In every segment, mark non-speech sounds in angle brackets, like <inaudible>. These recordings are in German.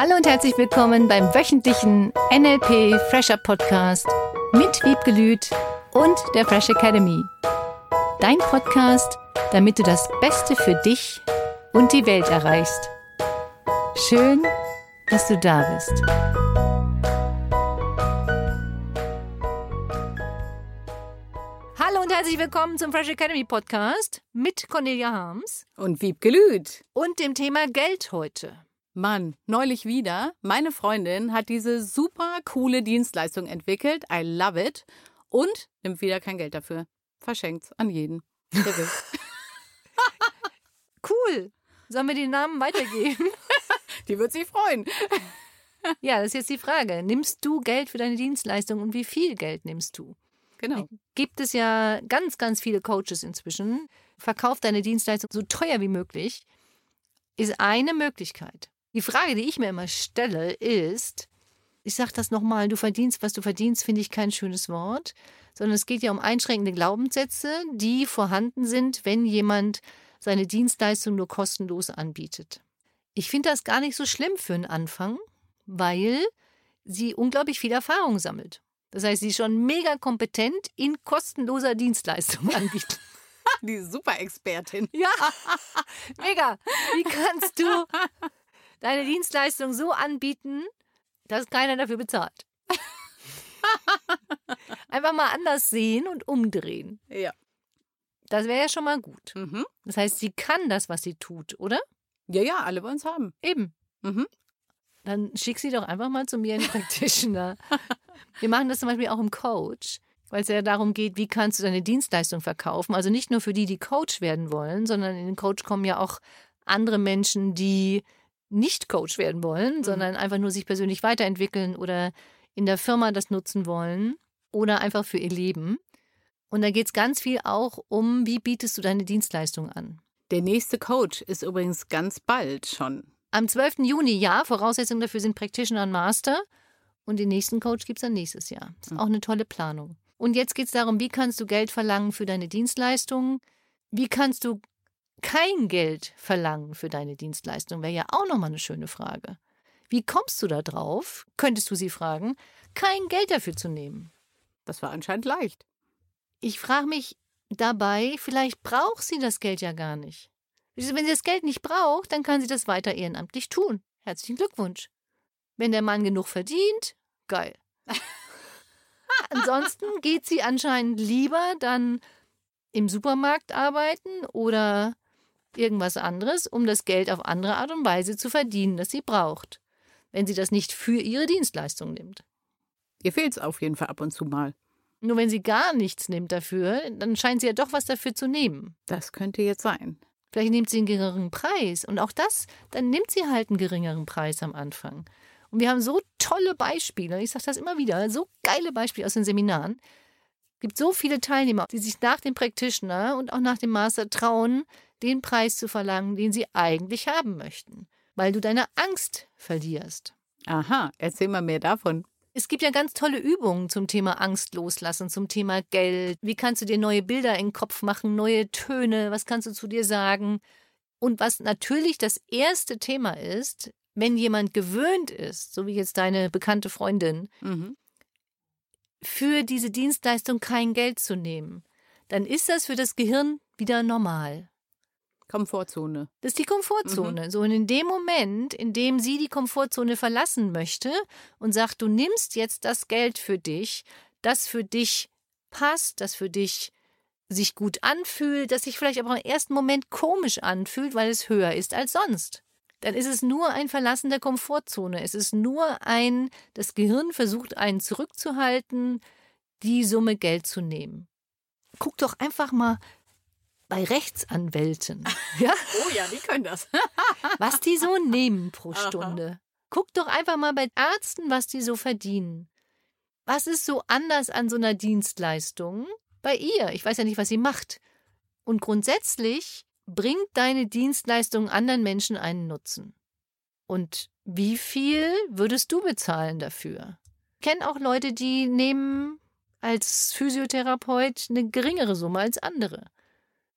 Hallo und herzlich willkommen beim wöchentlichen NLP Fresher Podcast mit Wiebgelüt und der Fresh Academy. Dein Podcast, damit du das Beste für dich und die Welt erreichst. Schön, dass du da bist. Hallo und herzlich willkommen zum Fresh Academy Podcast mit Cornelia Harms Und Wiebgelüt. und dem Thema Geld heute. Mann, neulich wieder. Meine Freundin hat diese super coole Dienstleistung entwickelt. I love it. Und nimmt wieder kein Geld dafür. Verschenkt's an jeden. Der will. <laughs> Cool. Sollen wir den Namen weitergeben? <laughs> Die wird sich freuen. ja, das ist jetzt die Frage. Nimmst du Geld für deine Dienstleistung und wie viel Geld nimmst du? Genau. Gibt es ja ganz, ganz viele Coaches inzwischen. Verkauf deine Dienstleistung so teuer wie möglich, ist eine Möglichkeit. Die Frage, die ich mir immer stelle, ist, ich sage das nochmal, du verdienst, was du verdienst, finde ich kein schönes Wort, sondern es geht ja um einschränkende Glaubenssätze, die vorhanden sind, wenn jemand seine Dienstleistung nur kostenlos anbietet. Ich finde das gar nicht so schlimm für einen Anfang, weil sie unglaublich viel Erfahrung sammelt. Das heißt, sie ist schon mega kompetent in kostenloser Dienstleistung <laughs> anbieten. Die Super-Expertin. Ja, mega. Wie kannst du deine Dienstleistung so anbieten, dass keiner dafür bezahlt? <laughs> Einfach mal anders sehen und umdrehen. Ja. Das wäre ja schon mal gut. Mhm. Das heißt, sie kann das, was sie tut, oder? Ja, ja, alle wollen es haben. Eben. Mhm. Dann schick sie doch einfach mal zu mir in den Practitioner. <laughs> Wir machen das zum Beispiel auch im Coach, weil es ja darum geht, wie kannst du deine Dienstleistung verkaufen. Also nicht nur für die, die Coach werden wollen, sondern in den Coach kommen ja auch andere Menschen, die nicht Coach werden wollen, sondern einfach nur sich persönlich weiterentwickeln oder in der Firma das nutzen wollen oder einfach für ihr Leben. Und da geht es ganz viel auch um, wie bietest du deine Dienstleistung an. Der nächste Coach ist übrigens ganz bald schon. Am 12. Juni, ja, Voraussetzungen dafür sind Practitioner und Master. Und den nächsten Coach gibt es dann nächstes Jahr. Das ist auch eine tolle Planung. Und jetzt geht es darum, wie kannst du Geld verlangen für deine Dienstleistungen? Wie kannst du kein Geld verlangen für deine Dienstleistung? Wäre ja auch nochmal eine schöne Frage. Wie kommst du da drauf, könntest du sie fragen, kein Geld dafür zu nehmen? Das war anscheinend leicht. Ich frage mich dabei, vielleicht braucht sie das Geld ja gar nicht. Wenn sie das Geld nicht braucht, dann kann sie das weiter ehrenamtlich tun. Herzlichen Glückwunsch. Wenn der Mann genug verdient, geil. <laughs> Ansonsten geht sie anscheinend lieber dann im Supermarkt arbeiten oder irgendwas anderes, um das Geld auf andere Art und Weise zu verdienen, das sie braucht, wenn sie das nicht für ihre Dienstleistung nimmt. Ihr fehlt es auf jeden Fall ab und zu mal. Nur wenn sie gar nichts nimmt dafür, dann scheint sie ja doch was dafür zu nehmen. Das könnte jetzt sein. Vielleicht nimmt sie einen geringeren Preis. Und auch das, dann nimmt sie halt einen geringeren Preis am Anfang. Und wir haben so tolle Beispiele, ich sage das immer wieder, so geile Beispiele aus den Seminaren. Es gibt so viele Teilnehmer, die sich nach dem Practitioner und auch nach dem Master trauen, den Preis zu verlangen, den sie eigentlich haben möchten, weil du deine Angst verlierst. Aha, erzähl mal mehr davon. Es gibt ja ganz tolle Übungen zum Thema Angst loslassen, zum Thema Geld. Wie kannst du dir neue Bilder in den Kopf machen, neue Töne? Was kannst du zu dir sagen? Und was natürlich das erste Thema ist, wenn jemand gewöhnt ist, so wie jetzt deine bekannte Freundin, Mhm. für diese Dienstleistung kein Geld zu nehmen, dann ist das für das Gehirn wieder normal. Komfortzone. Das ist die Komfortzone. So und in dem Moment, in dem sie die Komfortzone verlassen möchte und sagt, du nimmst jetzt das Geld für dich, das für dich passt, das für dich sich gut anfühlt, das sich vielleicht aber im ersten Moment komisch anfühlt, weil es höher ist als sonst. Dann ist es nur ein Verlassen der Komfortzone. Es ist nur ein, das Gehirn versucht einen zurückzuhalten, die Summe Geld zu nehmen. Guck doch einfach mal bei Rechtsanwälten. <laughs> Ja? Oh ja, die können das. <laughs> was die so nehmen pro Stunde. Guck doch einfach mal bei Ärzten, was die so verdienen. Was ist so anders an so einer Dienstleistung bei ihr? Ich weiß ja nicht, was sie macht. Und grundsätzlich bringt deine Dienstleistung anderen Menschen einen Nutzen. Und wie viel würdest du bezahlen dafür? Ich kenne auch Leute, die nehmen als Physiotherapeut eine geringere Summe als andere.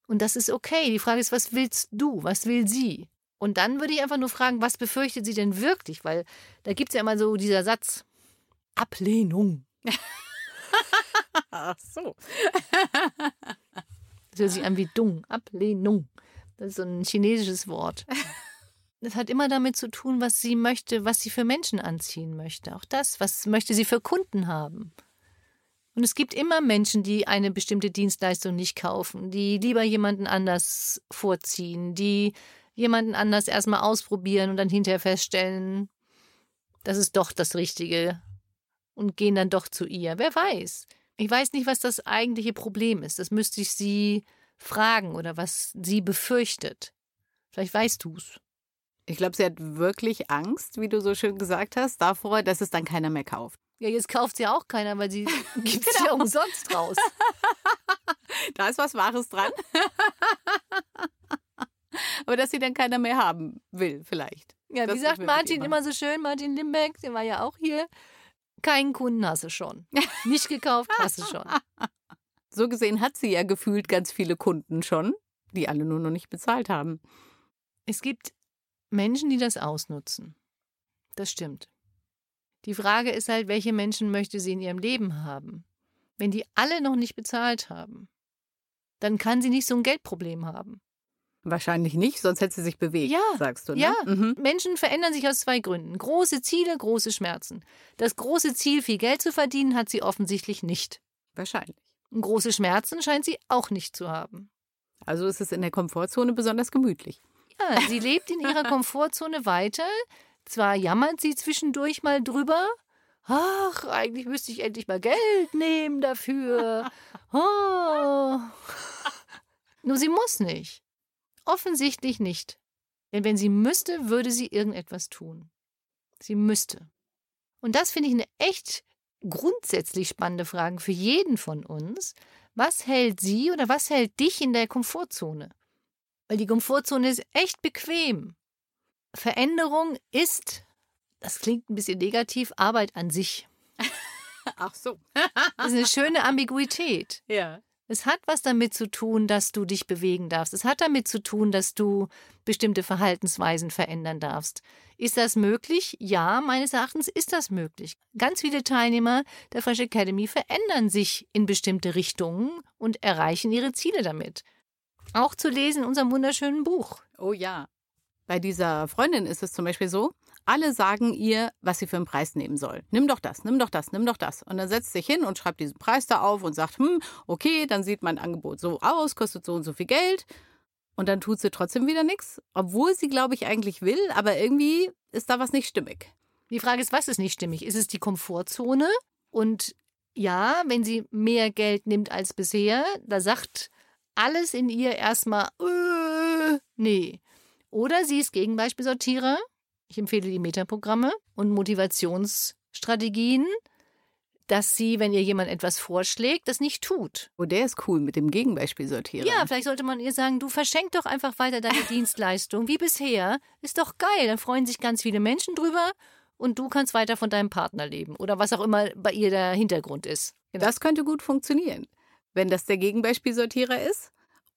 Und das ist okay. Die Frage ist, was willst du? Was will sie? Und dann würde ich einfach nur fragen, was befürchtet sie denn wirklich? Weil da gibt es ja immer so dieser Satz, Ablehnung. <laughs> Ach so. <laughs> Das hört sich an wie Dung, Ablehnung. Das ist so ein chinesisches Wort. Das hat immer damit zu tun, was sie möchte, was sie für Menschen anziehen möchte. Auch das, was möchte sie für Kunden haben. Und es gibt immer Menschen, die eine bestimmte Dienstleistung nicht kaufen, die lieber jemanden anders vorziehen, die jemanden anders erstmal ausprobieren und dann hinterher feststellen, das ist doch das Richtige und gehen dann doch zu ihr. Wer weiß. Ich weiß nicht, was das eigentliche Problem ist. Das müsste ich sie fragen oder was sie befürchtet. Vielleicht weißt du's. Ich glaube, sie hat wirklich Angst, wie du so schön gesagt hast, davor, dass es dann keiner mehr kauft. Ja, jetzt kauft sie auch keiner, weil sie <laughs> gibt es ja umsonst raus. <laughs> Da ist was Wahres dran. <laughs> Aber dass sie dann keiner mehr haben will, vielleicht. Ja, Das wie sagt Martin immer. immer so schön, Martin Limbeck, der war ja auch hier. Keinen Kunden hast du schon. Nicht gekauft hast du schon. So gesehen hat sie ja gefühlt ganz viele Kunden schon, die alle nur noch nicht bezahlt haben. Es gibt Menschen, die das ausnutzen. Das stimmt. Die Frage ist halt, welche Menschen möchte sie in ihrem Leben haben? Wenn die alle noch nicht bezahlt haben, dann kann sie nicht so ein Geldproblem haben. Wahrscheinlich nicht, sonst hätte sie sich bewegt, Ja, sagst du. Ne? ja. Mhm. Menschen verändern sich aus zwei Gründen. Große Ziele, große Schmerzen. Das große Ziel, viel Geld zu verdienen, hat sie offensichtlich nicht. Wahrscheinlich. Und große Schmerzen scheint sie auch nicht zu haben. Also ist es in der Komfortzone besonders gemütlich. Sie lebt in ihrer Komfortzone weiter. Zwar jammert sie zwischendurch mal drüber. Ach, eigentlich müsste ich endlich mal Geld nehmen dafür. <laughs> Oh. Nur sie muss nicht. Offensichtlich nicht. Denn wenn sie müsste, würde sie irgendetwas tun. Sie müsste. Und das finde ich eine echt grundsätzlich spannende Frage für jeden von uns. Was hält sie oder was hält dich in der Komfortzone? Weil die Komfortzone ist echt bequem. Veränderung ist, das klingt ein bisschen negativ, Arbeit an sich. <laughs> Ach so. Das ist eine schöne Ambiguität. Ja. Es hat was damit zu tun, dass du dich bewegen darfst. Es hat damit zu tun, dass du bestimmte Verhaltensweisen verändern darfst. Ist das möglich? Ja, meines Erachtens ist das möglich. Ganz viele Teilnehmer der Fresh Academy verändern sich in bestimmte Richtungen und erreichen ihre Ziele damit. Auch zu lesen in unserem wunderschönen Buch. Oh ja. Bei dieser Freundin ist es zum Beispiel so, alle sagen ihr, was sie für einen Preis nehmen soll. Nimm doch das, nimm doch das, nimm doch das. Und dann setzt sie sich hin und schreibt diesen Preis da auf und sagt, hm, okay, dann sieht mein Angebot so aus, kostet so und so viel Geld. Und dann tut sie trotzdem wieder nichts, obwohl sie, glaube ich, eigentlich will, aber irgendwie ist da was nicht stimmig. Die Frage ist, was ist nicht stimmig? Ist es die Komfortzone? Und ja, wenn sie mehr Geld nimmt als bisher, da sagt alles in ihr erstmal, äh, nee. Oder sie ist Gegenbeispielsortierer. Ich empfehle die Metaprogramme und Motivationsstrategien, dass sie, wenn ihr jemand etwas vorschlägt, das nicht tut. Oh, der ist cool mit dem Gegenbeispiel sortieren. Ja, vielleicht sollte man ihr sagen, du verschenk doch einfach weiter deine <laughs> Dienstleistung wie bisher. Ist doch geil, dann freuen sich ganz viele Menschen drüber und du kannst weiter von deinem Partner leben oder was auch immer bei ihr der Hintergrund ist. Das könnte gut funktionieren. Wenn das der Gegenbeispielsortierer ist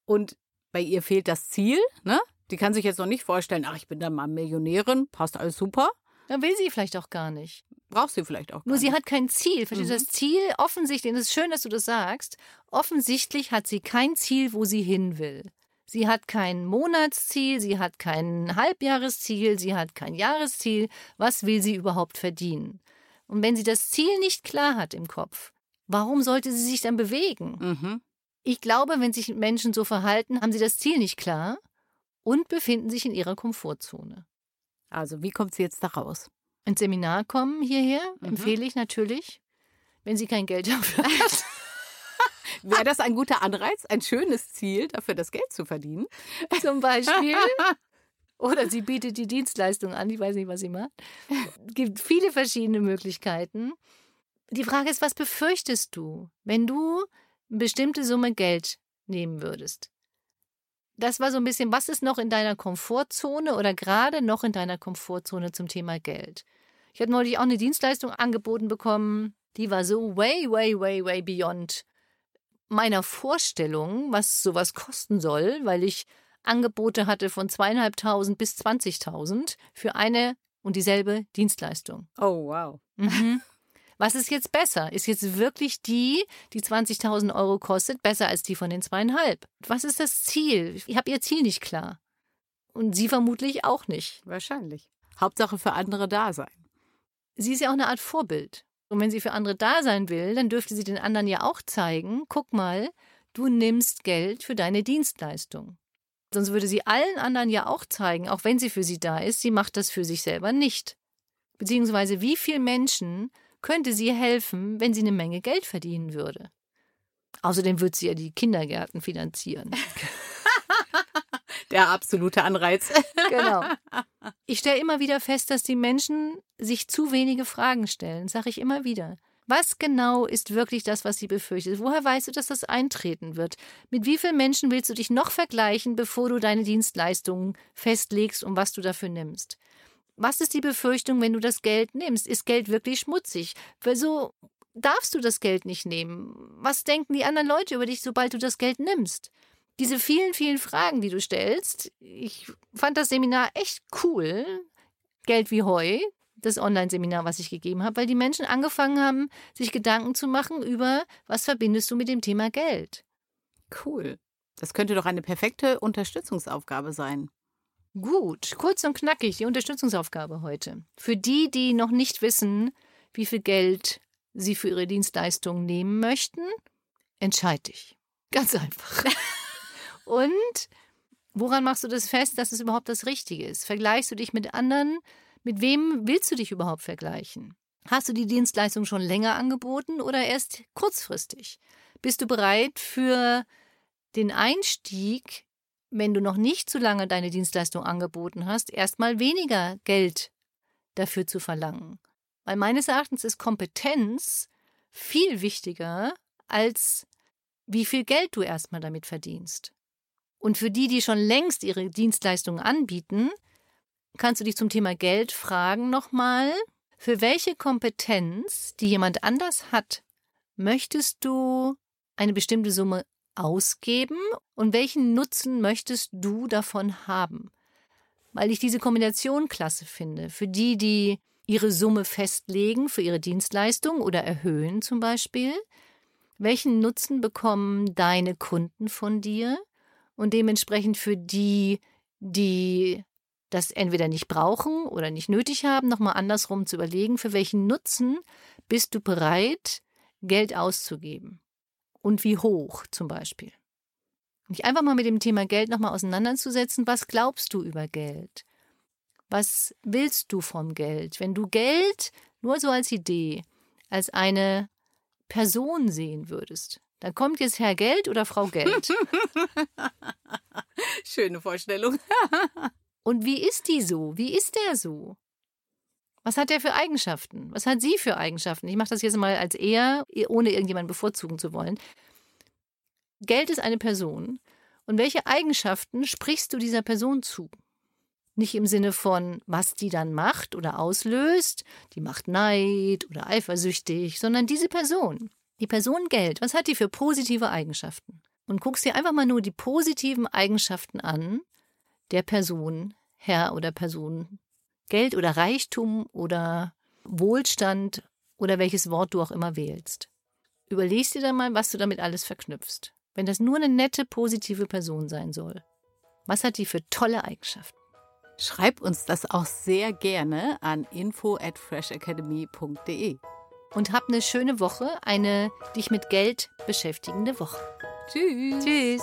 und bei ihr fehlt das Ziel, ne? Die kann sich jetzt noch nicht vorstellen, ach, ich bin dann mal Millionärin, passt alles super. Dann will sie vielleicht auch gar nicht. Braucht sie vielleicht auch. Nur gar sie nicht. hat kein Ziel. Verstehst du? Mhm. Das Ziel offensichtlich, und es ist schön, dass du das sagst, offensichtlich hat sie kein Ziel, wo sie hin will. Sie hat kein Monatsziel, sie hat kein Halbjahresziel, sie hat kein Jahresziel. Was will sie überhaupt verdienen? Und wenn sie das Ziel nicht klar hat im Kopf, warum sollte sie sich dann bewegen? Mhm. Ich glaube, wenn sich Menschen so verhalten, haben sie das Ziel nicht klar und befinden sich in ihrer Komfortzone. Also, wie kommt sie jetzt da raus? Ins Seminar kommen hierher Mhm. empfehle ich natürlich, wenn sie kein Geld dafür <laughs> hat. Wäre das ein guter Anreiz, ein schönes Ziel, dafür das Geld zu verdienen? zum Beispiel. <laughs> Oder sie bietet die Dienstleistung an, ich weiß nicht, was sie macht. Es gibt viele verschiedene Möglichkeiten. Die Frage ist, was befürchtest du, wenn du eine bestimmte Summe Geld nehmen würdest? Das war so ein bisschen, was ist noch in deiner Komfortzone oder gerade noch in deiner Komfortzone zum Thema Geld? Ich habe neulich auch eine Dienstleistung angeboten bekommen, die war so way, way, way, way beyond meiner Vorstellung, was sowas kosten soll, weil ich Angebote hatte von zweieinhalbtausend bis 20.000 für eine und dieselbe Dienstleistung. Oh, wow. Mhm. Was ist jetzt besser? Ist jetzt wirklich die, die 20.000 Euro kostet, besser als die von den zweieinhalb? Was ist das Ziel? Ich habe ihr Ziel nicht klar. Und sie vermutlich auch nicht. Wahrscheinlich. Hauptsache für andere da sein. Sie ist ja auch eine Art Vorbild. Und wenn sie für andere da sein will, dann dürfte sie den anderen ja auch zeigen, guck mal, du nimmst Geld für deine Dienstleistung. Sonst würde sie allen anderen ja auch zeigen, auch wenn sie für sie da ist, sie macht das für sich selber nicht. Beziehungsweise wie viele Menschen könnte sie helfen, wenn sie eine Menge Geld verdienen würde. Außerdem würde sie ja die Kindergärten finanzieren. <laughs> Der absolute Anreiz. <laughs> genau. <laughs> Ich stelle immer wieder fest, dass die Menschen sich zu wenige Fragen stellen, sage ich immer wieder. Was genau ist wirklich das, was sie befürchtet? Woher weißt du, dass das eintreten wird? Mit wie vielen Menschen willst du dich noch vergleichen, bevor du deine Dienstleistungen festlegst und was du dafür nimmst? Was ist die Befürchtung, wenn du das Geld nimmst? Ist Geld wirklich schmutzig? Wieso darfst du das Geld nicht nehmen? Was denken die anderen Leute über dich, sobald du das Geld nimmst? Diese vielen, vielen Fragen, die du stellst, ich fand das Seminar echt cool. Geld wie Heu, das Online-Seminar, was ich gegeben habe, weil die Menschen angefangen haben, sich Gedanken zu machen über, was verbindest du mit dem Thema Geld. Cool. Das könnte doch eine perfekte Unterstützungsaufgabe sein. Gut, kurz und knackig die Unterstützungsaufgabe heute. Für die, die noch nicht wissen, wie viel Geld sie für ihre Dienstleistungen nehmen möchten, entscheid dich. Ganz einfach. <laughs> und woran machst du das fest, dass es überhaupt das Richtige ist? Vergleichst du dich mit anderen? Mit wem willst du dich überhaupt vergleichen? Hast du die Dienstleistung schon länger angeboten oder erst kurzfristig? Bist du bereit für den Einstieg wenn du noch nicht zu lange deine Dienstleistung angeboten hast, erstmal weniger Geld dafür zu verlangen. Weil meines Erachtens ist Kompetenz viel wichtiger als wie viel Geld du erstmal damit verdienst. Und für die, die schon längst ihre Dienstleistungen anbieten, kannst du dich zum Thema Geld fragen nochmal, für welche Kompetenz, die jemand anders hat, möchtest du eine bestimmte Summe ausgeben und welchen Nutzen möchtest du davon haben? Weil ich diese Kombination klasse finde. Für die, die ihre Summe festlegen für ihre Dienstleistung oder erhöhen zum Beispiel. Welchen Nutzen bekommen deine Kunden von dir? Und dementsprechend für die, die das entweder nicht brauchen oder nicht nötig haben, nochmal andersrum zu überlegen, für welchen Nutzen bist du bereit, Geld auszugeben und wie hoch zum Beispiel. Mich einfach mal mit dem Thema Geld nochmal auseinanderzusetzen. Was glaubst du über Geld? Was willst du vom Geld? Wenn du Geld nur so als Idee, als eine Person sehen würdest, dann kommt jetzt Herr Geld oder Frau Geld. <laughs> Schöne Vorstellung. Und wie ist die so? Wie ist der so? Was hat er für Eigenschaften? Was hat sie für Eigenschaften? Ich mache das jetzt mal als er, ohne irgendjemanden bevorzugen zu wollen. Geld ist eine Person. Und welche Eigenschaften sprichst du dieser Person zu? Nicht im Sinne von, was die dann macht oder auslöst, die macht Neid oder eifersüchtig, sondern diese Person. Die Person Geld, was hat die für positive Eigenschaften? Und guckst dir einfach mal nur die positiven Eigenschaften an der Person, Herr oder Person Geld oder Reichtum oder Wohlstand oder welches Wort du auch immer wählst. Überlegst dir dann mal, was du damit alles verknüpfst. Wenn das nur eine nette, positive Person sein soll. Was hat die für tolle Eigenschaften? Schreib uns das auch sehr gerne an info at freshacademy.de. Und hab eine schöne Woche, eine dich mit Geld beschäftigende Woche. Tschüss. Tschüss.